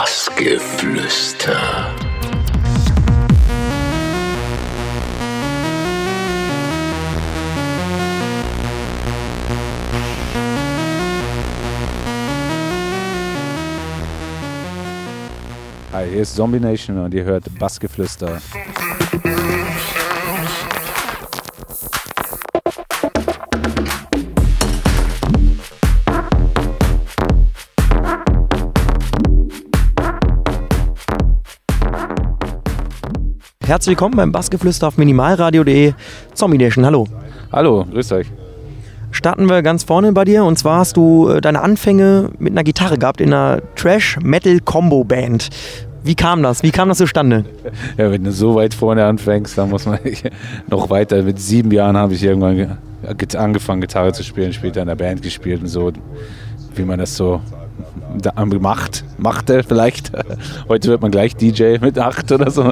Bassgeflüster. Hi, hier ist Zombie Nation und ihr hört Bassgeflüster. Herzlich willkommen beim Bassgeflüster auf minimalradio.de. Zombie Nation, hallo. Hallo, grüß euch. Starten wir ganz vorne bei dir und zwar hast du äh, deine Anfänge mit einer Gitarre gehabt in einer Trash-Metal-Combo-Band. Wie kam das? Wie kam das zustande? Ja, wenn du so weit vorne anfängst, dann muss man noch weiter. Mit sieben Jahren habe ich irgendwann ge- ge- angefangen, Gitarre zu spielen, später in der Band gespielt und so, wie man das so da- macht, machte vielleicht. Heute wird man gleich DJ mit acht oder so.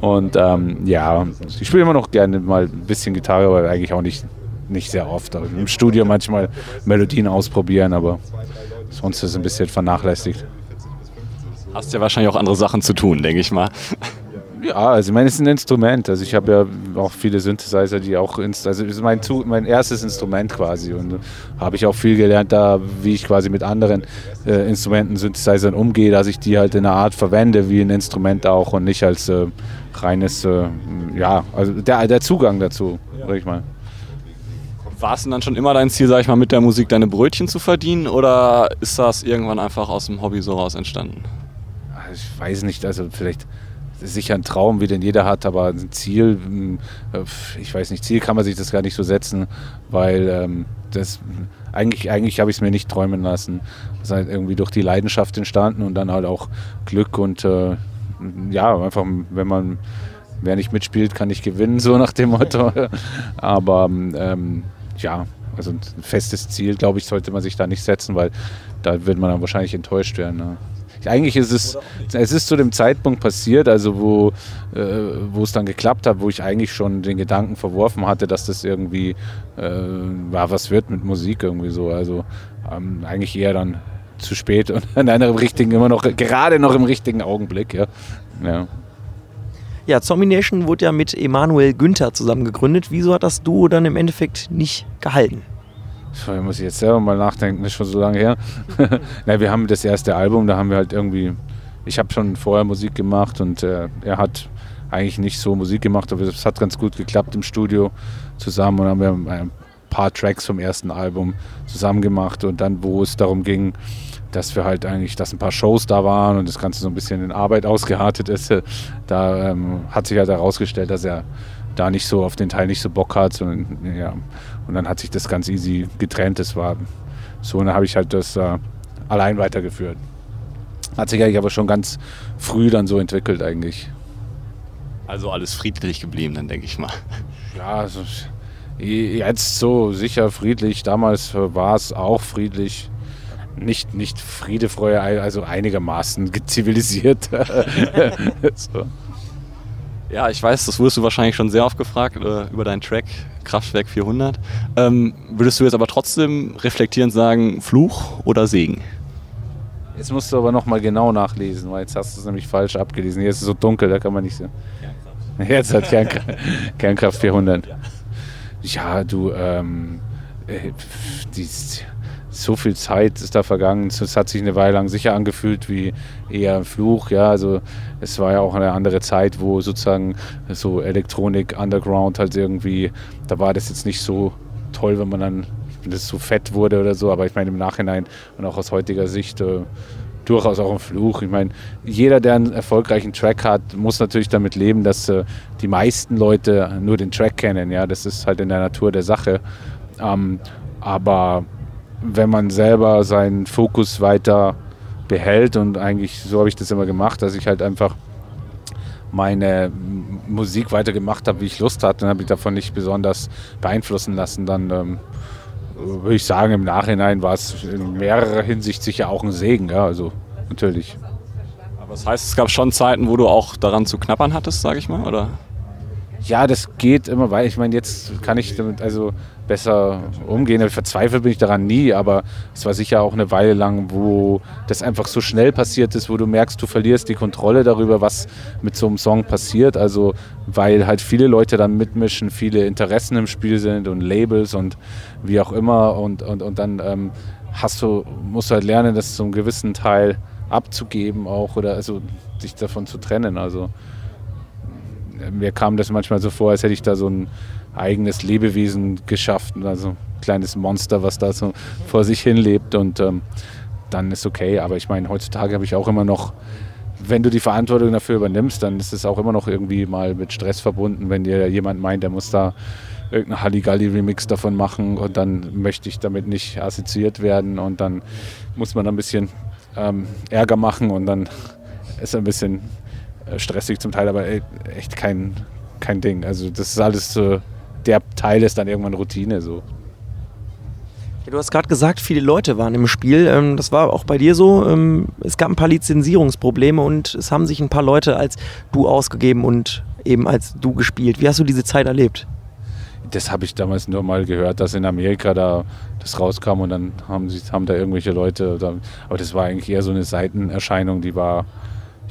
Und ähm, ja, ich spiele immer noch gerne mal ein bisschen Gitarre, aber eigentlich auch nicht, nicht sehr oft. Im Studio manchmal Melodien ausprobieren, aber sonst ist es ein bisschen vernachlässigt. Hast ja wahrscheinlich auch andere Sachen zu tun, denke ich mal. Ja, also ich meine, es ist ein Instrument. Also ich habe ja auch viele Synthesizer, die auch, inst also es ist mein, Zu mein erstes Instrument quasi und habe ich auch viel gelernt da, wie ich quasi mit anderen äh, Instrumenten, Synthesizern umgehe, dass ich die halt in einer Art verwende wie ein Instrument auch und nicht als äh, reines, äh, ja, also der, der Zugang dazu, sag ich mal. War es denn dann schon immer dein Ziel, sag ich mal, mit der Musik deine Brötchen zu verdienen oder ist das irgendwann einfach aus dem Hobby so raus entstanden? Also ich weiß nicht, also vielleicht sicher ein Traum, wie den jeder hat, aber ein Ziel, mh, äh, ich weiß nicht, Ziel kann man sich das gar nicht so setzen, weil ähm, das eigentlich, eigentlich habe ich es mir nicht träumen lassen. Das ist halt irgendwie durch die Leidenschaft entstanden und dann halt auch Glück und äh, ja, einfach, wenn man, wer nicht mitspielt, kann nicht gewinnen, so nach dem Motto. Aber ähm, ja, also ein festes Ziel, glaube ich, sollte man sich da nicht setzen, weil da wird man dann wahrscheinlich enttäuscht werden. Ne? Eigentlich ist es, es ist zu dem Zeitpunkt passiert, also wo, äh, wo es dann geklappt hat, wo ich eigentlich schon den Gedanken verworfen hatte, dass das irgendwie, äh, was wird mit Musik irgendwie so. Also ähm, eigentlich eher dann zu spät und in einem richtigen, immer noch, gerade noch im richtigen Augenblick, ja. ja. Ja, Zombie Nation wurde ja mit Emanuel Günther zusammen gegründet. Wieso hat das Duo dann im Endeffekt nicht gehalten? Da muss ich jetzt selber mal nachdenken, das ist schon so lange her. Na, wir haben das erste Album, da haben wir halt irgendwie, ich habe schon vorher Musik gemacht und äh, er hat eigentlich nicht so Musik gemacht, aber es hat ganz gut geklappt im Studio zusammen und haben wir ein paar Tracks vom ersten Album zusammen gemacht und dann, wo es darum ging, dass wir halt eigentlich, dass ein paar Shows da waren und das Ganze so ein bisschen in Arbeit ausgeartet ist, da ähm, hat sich halt herausgestellt, dass er da nicht so auf den Teil nicht so Bock hat. Sondern, ja. Und dann hat sich das ganz easy getrennt. Das war so, und dann habe ich halt das äh, allein weitergeführt. Hat sich eigentlich aber schon ganz früh dann so entwickelt eigentlich. Also alles friedlich geblieben, dann denke ich mal. Ja, also, jetzt so sicher friedlich. Damals war es auch friedlich. Nicht, nicht Friede, Freude, also einigermaßen zivilisiert. so. Ja, ich weiß, das wurdest du wahrscheinlich schon sehr oft gefragt äh, über deinen Track Kraftwerk 400. Ähm, würdest du jetzt aber trotzdem reflektierend sagen, Fluch oder Segen? Jetzt musst du aber nochmal genau nachlesen, weil jetzt hast du es nämlich falsch abgelesen. Hier ist es so dunkel, da kann man nicht sehen. Jetzt hat Kernkraft, Kernkraft 400. Ja, du, ähm, äh, die, so viel Zeit ist da vergangen. Es hat sich eine Weile lang sicher angefühlt wie eher ein Fluch. Ja, also es war ja auch eine andere Zeit, wo sozusagen so Elektronik, Underground halt irgendwie, da war das jetzt nicht so toll, wenn man dann wenn das so fett wurde oder so. Aber ich meine im Nachhinein und auch aus heutiger Sicht äh, durchaus auch ein Fluch. Ich meine, jeder, der einen erfolgreichen Track hat, muss natürlich damit leben, dass äh, die meisten Leute nur den Track kennen. Ja, das ist halt in der Natur der Sache. Ähm, aber wenn man selber seinen Fokus weiter behält und eigentlich so habe ich das immer gemacht, dass ich halt einfach meine Musik weiter gemacht habe, wie ich Lust hatte, dann habe ich davon nicht besonders beeinflussen lassen. Dann ähm, würde ich sagen, im Nachhinein war es in mehrerer Hinsicht sicher auch ein Segen. Ja, also natürlich. Aber das heißt, es gab schon Zeiten, wo du auch daran zu knappern hattest, sage ich mal, oder? Ja, das geht immer weiter. Ich meine, jetzt kann ich damit, also besser umgehen. Verzweifelt bin ich daran nie, aber es war sicher auch eine Weile lang, wo das einfach so schnell passiert ist, wo du merkst, du verlierst die Kontrolle darüber, was mit so einem Song passiert. Also weil halt viele Leute dann mitmischen, viele Interessen im Spiel sind und Labels und wie auch immer und, und, und dann ähm, hast du, musst du halt lernen, das zum gewissen Teil abzugeben auch oder also sich davon zu trennen. Also mir kam das manchmal so vor, als hätte ich da so ein eigenes Lebewesen geschafft, also ein kleines Monster, was da so vor sich hin lebt und ähm, dann ist okay. Aber ich meine, heutzutage habe ich auch immer noch, wenn du die Verantwortung dafür übernimmst, dann ist es auch immer noch irgendwie mal mit Stress verbunden, wenn dir jemand meint, der muss da irgendeinen Halligalli-Remix davon machen und dann möchte ich damit nicht assoziiert werden und dann muss man ein bisschen ähm, Ärger machen und dann ist ein bisschen stressig zum Teil, aber echt kein, kein Ding. Also das ist alles so, der Teil ist dann irgendwann Routine so. du hast gerade gesagt, viele Leute waren im Spiel. Ähm, das war auch bei dir so. Ähm, es gab ein paar Lizenzierungsprobleme und es haben sich ein paar Leute als du ausgegeben und eben als du gespielt. Wie hast du diese Zeit erlebt? Das habe ich damals nur mal gehört, dass in Amerika da das rauskam und dann haben, sie, haben da irgendwelche Leute. aber das war eigentlich eher so eine Seitenerscheinung, die war.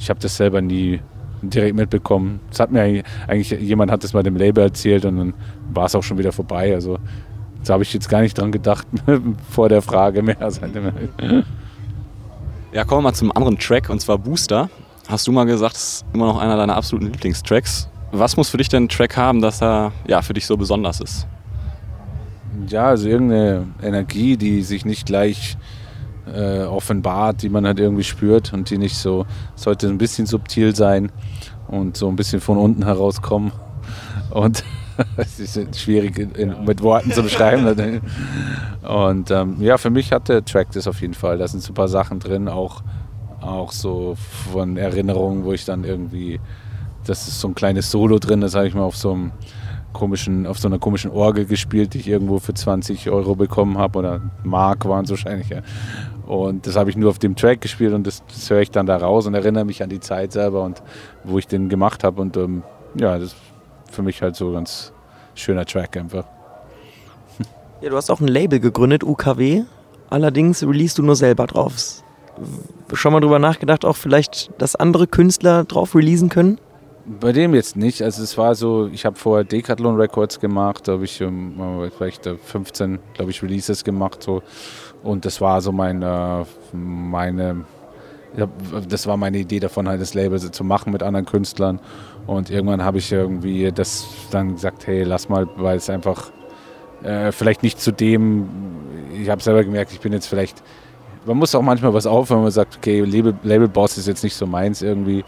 Ich habe das selber nie direkt mitbekommen. Das hat mir eigentlich, eigentlich, jemand hat das mal dem Label erzählt und dann war es auch schon wieder vorbei. Also da habe ich jetzt gar nicht dran gedacht vor der Frage mehr. Ja, kommen wir mal zum anderen Track und zwar Booster. Hast du mal gesagt, das ist immer noch einer deiner absoluten Lieblingstracks. Was muss für dich denn ein Track haben, dass er ja, für dich so besonders ist? Ja, also irgendeine Energie, die sich nicht gleich äh, offenbart, die man halt irgendwie spürt und die nicht so, sollte ein bisschen subtil sein und so ein bisschen von unten herauskommen. Und es ist schwierig in, mit Worten zu beschreiben. Und ähm, ja, für mich hat der Track das auf jeden Fall. Da sind so ein paar Sachen drin, auch, auch so von Erinnerungen, wo ich dann irgendwie, das ist so ein kleines Solo drin, das habe ich mal auf so einem komischen, auf so einer komischen Orgel gespielt, die ich irgendwo für 20 Euro bekommen habe oder Mark waren es wahrscheinlich. Ja. Und das habe ich nur auf dem Track gespielt und das, das höre ich dann da raus und erinnere mich an die Zeit selber und wo ich den gemacht habe. Und ähm, ja, das ist für mich halt so ein ganz schöner Track einfach. Ja, du hast auch ein Label gegründet, UKW. Allerdings release du nur selber drauf. Schon mal drüber nachgedacht, auch vielleicht, dass andere Künstler drauf releasen können? Bei dem jetzt nicht. Also es war so, ich habe vorher Decathlon Records gemacht, da habe ich um, vielleicht 15, glaube ich, Releases gemacht. So. Und das war so meine, meine das war meine Idee davon, halt das Label zu machen mit anderen Künstlern. Und irgendwann habe ich irgendwie das dann gesagt, hey, lass mal, weil es einfach äh, vielleicht nicht zu dem, ich habe selber gemerkt, ich bin jetzt vielleicht, man muss auch manchmal was auf, wenn man sagt, okay, Label, Label Boss ist jetzt nicht so meins irgendwie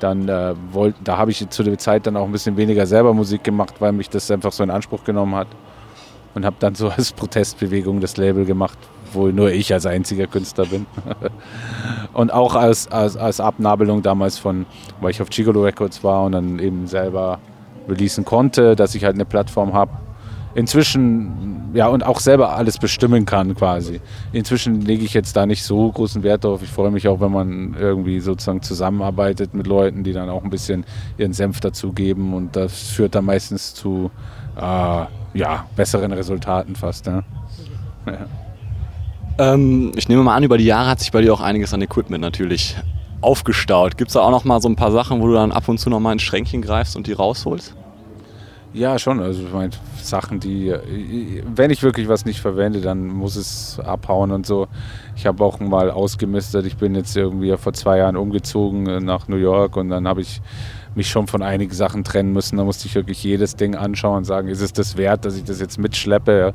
dann äh, wollt, da habe ich zu der Zeit dann auch ein bisschen weniger selber Musik gemacht, weil mich das einfach so in Anspruch genommen hat. Und habe dann so als Protestbewegung das Label gemacht, wo nur ich als einziger Künstler bin. und auch als, als, als Abnabelung damals von, weil ich auf Gigolo Records war und dann eben selber releasen konnte, dass ich halt eine Plattform habe, inzwischen, ja, und auch selber alles bestimmen kann quasi. Inzwischen lege ich jetzt da nicht so großen Wert drauf. Ich freue mich auch, wenn man irgendwie sozusagen zusammenarbeitet mit Leuten, die dann auch ein bisschen ihren Senf dazugeben und das führt dann meistens zu, äh, ja, besseren Resultaten fast. Ne? Ja. Ähm, ich nehme mal an, über die Jahre hat sich bei dir auch einiges an Equipment natürlich aufgestaut. Gibt es da auch noch mal so ein paar Sachen, wo du dann ab und zu noch mal ins Schränkchen greifst und die rausholst? Ja, schon. Also ich meine, Sachen, die, wenn ich wirklich was nicht verwende, dann muss es abhauen und so. Ich habe auch mal ausgemistet. Ich bin jetzt irgendwie vor zwei Jahren umgezogen nach New York und dann habe ich mich schon von einigen Sachen trennen müssen. Da musste ich wirklich jedes Ding anschauen und sagen, ist es das wert, dass ich das jetzt mitschleppe?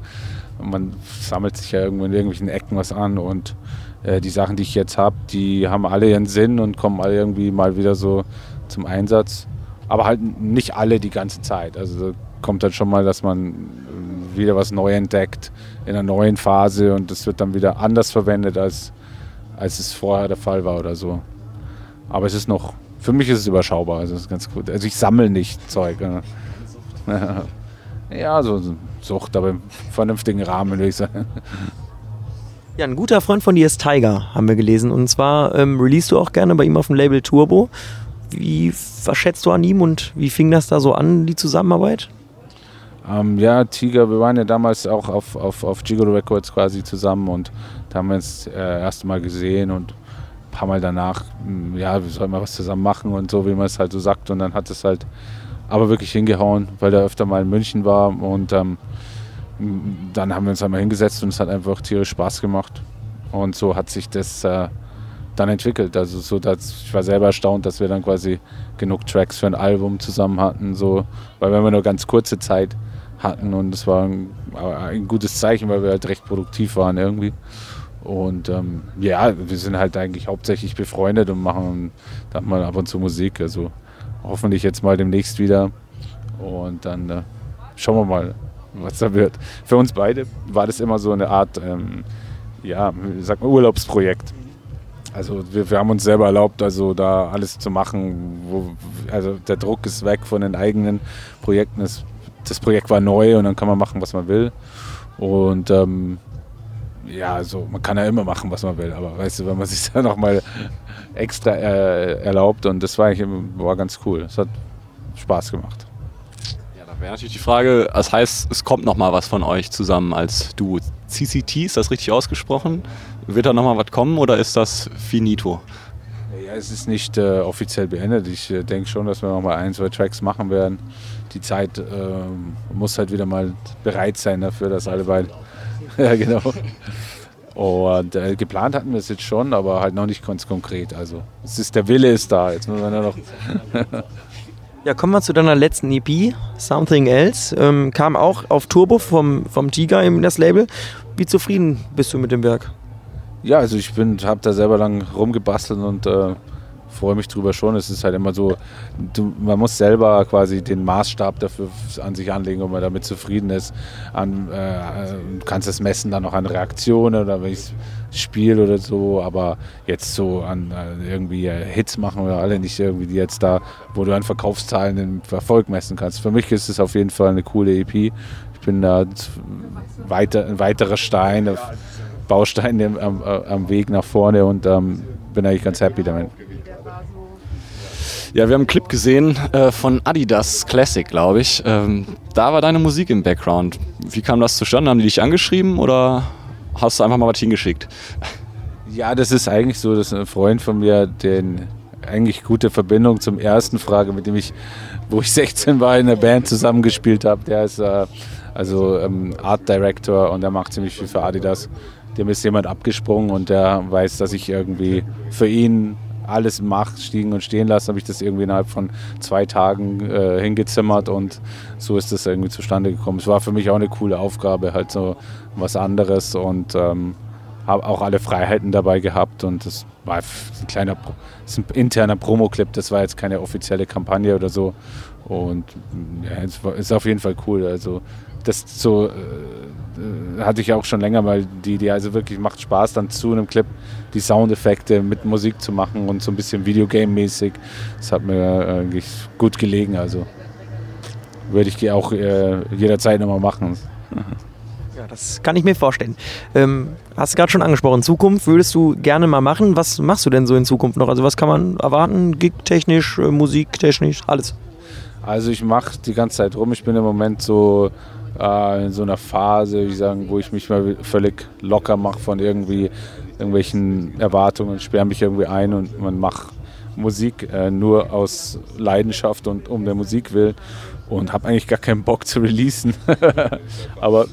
Und man sammelt sich ja irgendwo in irgendwelchen Ecken was an und äh, die Sachen, die ich jetzt habe, die haben alle ihren Sinn und kommen alle irgendwie mal wieder so zum Einsatz aber halt nicht alle die ganze Zeit. Also kommt dann schon mal, dass man wieder was neu entdeckt in einer neuen Phase und das wird dann wieder anders verwendet, als, als es vorher der Fall war oder so. Aber es ist noch, für mich ist es überschaubar, also ist ganz gut. Also ich sammle nicht Zeug. Ja, so Sucht, aber im vernünftigen Rahmen, würde ich sagen. Ja, ein guter Freund von dir ist Tiger, haben wir gelesen. Und zwar ähm, release du auch gerne bei ihm auf dem Label Turbo. Wie, was schätzt du an ihm und wie fing das da so an, die Zusammenarbeit? Ähm, ja, Tiger, wir waren ja damals auch auf, auf, auf Gigolo Records quasi zusammen und da haben wir uns äh, erst Mal gesehen und ein paar Mal danach, ja, wir sollen mal was zusammen machen und so, wie man es halt so sagt. Und dann hat es halt aber wirklich hingehauen, weil er öfter mal in München war und ähm, dann haben wir uns einmal hingesetzt und es hat einfach tierisch Spaß gemacht. Und so hat sich das äh, dann entwickelt. Also so, dass ich war selber erstaunt, dass wir dann quasi genug Tracks für ein Album zusammen hatten, so, weil wir immer nur ganz kurze Zeit hatten und es war ein, ein, gutes Zeichen, weil wir halt recht produktiv waren irgendwie. Und ähm, ja, wir sind halt eigentlich hauptsächlich befreundet und machen dann mal ab und zu Musik. Also hoffentlich jetzt mal demnächst wieder. Und dann äh, schauen wir mal, was da wird. Für uns beide war das immer so eine Art, ähm, ja, sag mal Urlaubsprojekt. Also wir, wir, haben uns selber erlaubt, also da alles zu machen. Wo, also der Druck ist weg von den eigenen Projekten. Das, das Projekt war neu und dann kann man machen, was man will. Und ähm, ja, also man kann ja immer machen, was man will, aber weißt du, wenn man sich da nochmal extra äh, erlaubt und das war war ganz cool. Es hat Spaß gemacht. Ja, da wäre natürlich die Frage, das heißt, es kommt nochmal was von euch zusammen als Duo. CCT, ist das richtig ausgesprochen? Wird da nochmal was kommen oder ist das finito? Ja, es ist nicht äh, offiziell beendet. Ich äh, denke schon, dass wir nochmal ein, zwei Tracks machen werden. Die Zeit äh, muss halt wieder mal bereit sein dafür, dass alle beide. ja, genau. Und äh, geplant hatten wir es jetzt schon, aber halt noch nicht ganz konkret. Also es ist, der Wille ist da. Jetzt müssen wir noch. ja, kommen wir zu deiner letzten EP, Something Else. Ähm, kam auch auf Turbo vom, vom Tiger in das Label. Wie zufrieden bist du mit dem Werk? Ja, also ich bin, habe da selber lang rumgebastelt und äh, freue mich drüber schon. Es ist halt immer so, du, man muss selber quasi den Maßstab dafür an sich anlegen, ob man damit zufrieden ist. An, äh, kannst es messen dann auch an Reaktionen oder wenn ich spiele oder so, aber jetzt so an äh, irgendwie äh, Hits machen wir alle nicht irgendwie, die jetzt da, wo du an Verkaufszahlen den Erfolg messen kannst. Für mich ist es auf jeden Fall eine coole EP. Ich bin da weiter, ein weiterer Stein auf Baustein am, am Weg nach vorne und ähm, bin eigentlich ganz happy damit. Ja, wir haben einen Clip gesehen äh, von Adidas Classic, glaube ich. Ähm, da war deine Musik im Background. Wie kam das zustande? Haben die dich angeschrieben oder hast du einfach mal was hingeschickt? Ja, das ist eigentlich so, dass ein Freund von mir, den eigentlich gute Verbindung zum ersten Frage, mit dem ich, wo ich 16 war, in der Band zusammengespielt habe. Der ist äh, also ähm, Art Director und der macht ziemlich viel für Adidas dem ist jemand abgesprungen und der weiß, dass ich irgendwie für ihn alles mache, stiegen und stehen lasse, habe ich das irgendwie innerhalb von zwei Tagen äh, hingezimmert und so ist das irgendwie zustande gekommen. Es war für mich auch eine coole Aufgabe, halt so was anderes und ähm, habe auch alle Freiheiten dabei gehabt und das war ein kleiner, das ein interner Promo-Clip, das war jetzt keine offizielle Kampagne oder so und ja, es ist auf jeden Fall cool. Also das so äh, äh, hatte ich auch schon länger mal die Idee. Also wirklich macht Spaß, dann zu einem Clip die Soundeffekte mit Musik zu machen und so ein bisschen Videogame-mäßig. Das hat mir eigentlich gut gelegen. Also würde ich auch äh, jederzeit nochmal machen. Ja, das kann ich mir vorstellen. Ähm, hast du gerade schon angesprochen, Zukunft würdest du gerne mal machen. Was machst du denn so in Zukunft noch? Also was kann man erwarten? Gig-technisch, äh, musiktechnisch, alles? Also ich mache die ganze Zeit rum. Ich bin im Moment so äh, in so einer Phase, ich sagen, wo ich mich mal völlig locker mache von irgendwie irgendwelchen Erwartungen, sperre mich irgendwie ein und man macht Musik äh, nur aus Leidenschaft und um der Musik willen und habe eigentlich gar keinen Bock zu releasen. Aber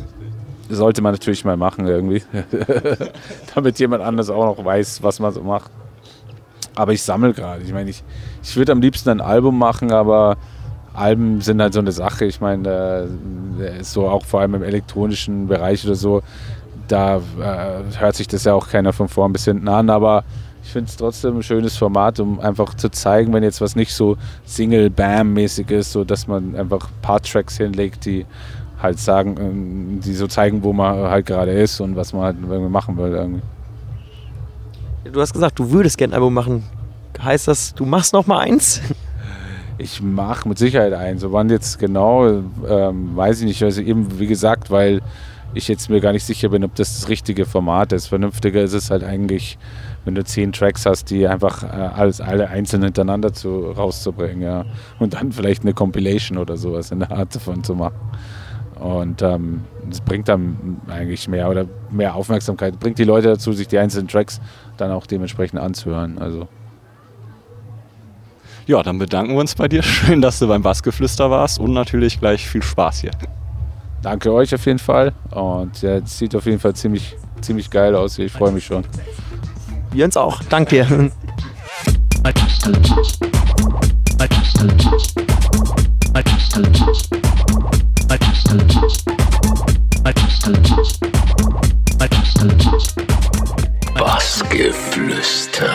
sollte man natürlich mal machen irgendwie, damit jemand anders auch noch weiß, was man so macht. Aber ich sammle gerade. Ich meine, ich, ich würde am liebsten ein Album machen, aber Alben sind halt so eine Sache. Ich meine, äh, so auch vor allem im elektronischen Bereich oder so, da äh, hört sich das ja auch keiner von vorn bis hinten an, aber ich finde es trotzdem ein schönes Format, um einfach zu zeigen, wenn jetzt was nicht so Single-Bam-mäßig ist, so dass man einfach ein paar Tracks hinlegt, die halt sagen, ähm, die so zeigen, wo man halt gerade ist und was man halt irgendwie machen will. Irgendwie. Du hast gesagt, du würdest gerne ein Album machen. Heißt das, du machst noch mal eins? Ich mache mit Sicherheit ein. So wann jetzt genau, ähm, weiß ich nicht. Also eben, wie gesagt, weil ich jetzt mir gar nicht sicher bin, ob das das richtige Format ist. Vernünftiger ist es halt eigentlich, wenn du zehn Tracks hast, die einfach äh, alles alle einzeln hintereinander zu, rauszubringen, ja. Und dann vielleicht eine Compilation oder sowas in der Art davon zu machen. Und ähm, das bringt dann eigentlich mehr oder mehr Aufmerksamkeit, bringt die Leute dazu, sich die einzelnen Tracks dann auch dementsprechend anzuhören. Also ja, dann bedanken wir uns bei dir. Schön, dass du beim Bassgeflüster warst und natürlich gleich viel Spaß hier. Danke euch auf jeden Fall und ja, sieht auf jeden Fall ziemlich, ziemlich geil aus. Ich freue mich schon. Jens auch. Danke dir. Bassgeflüster.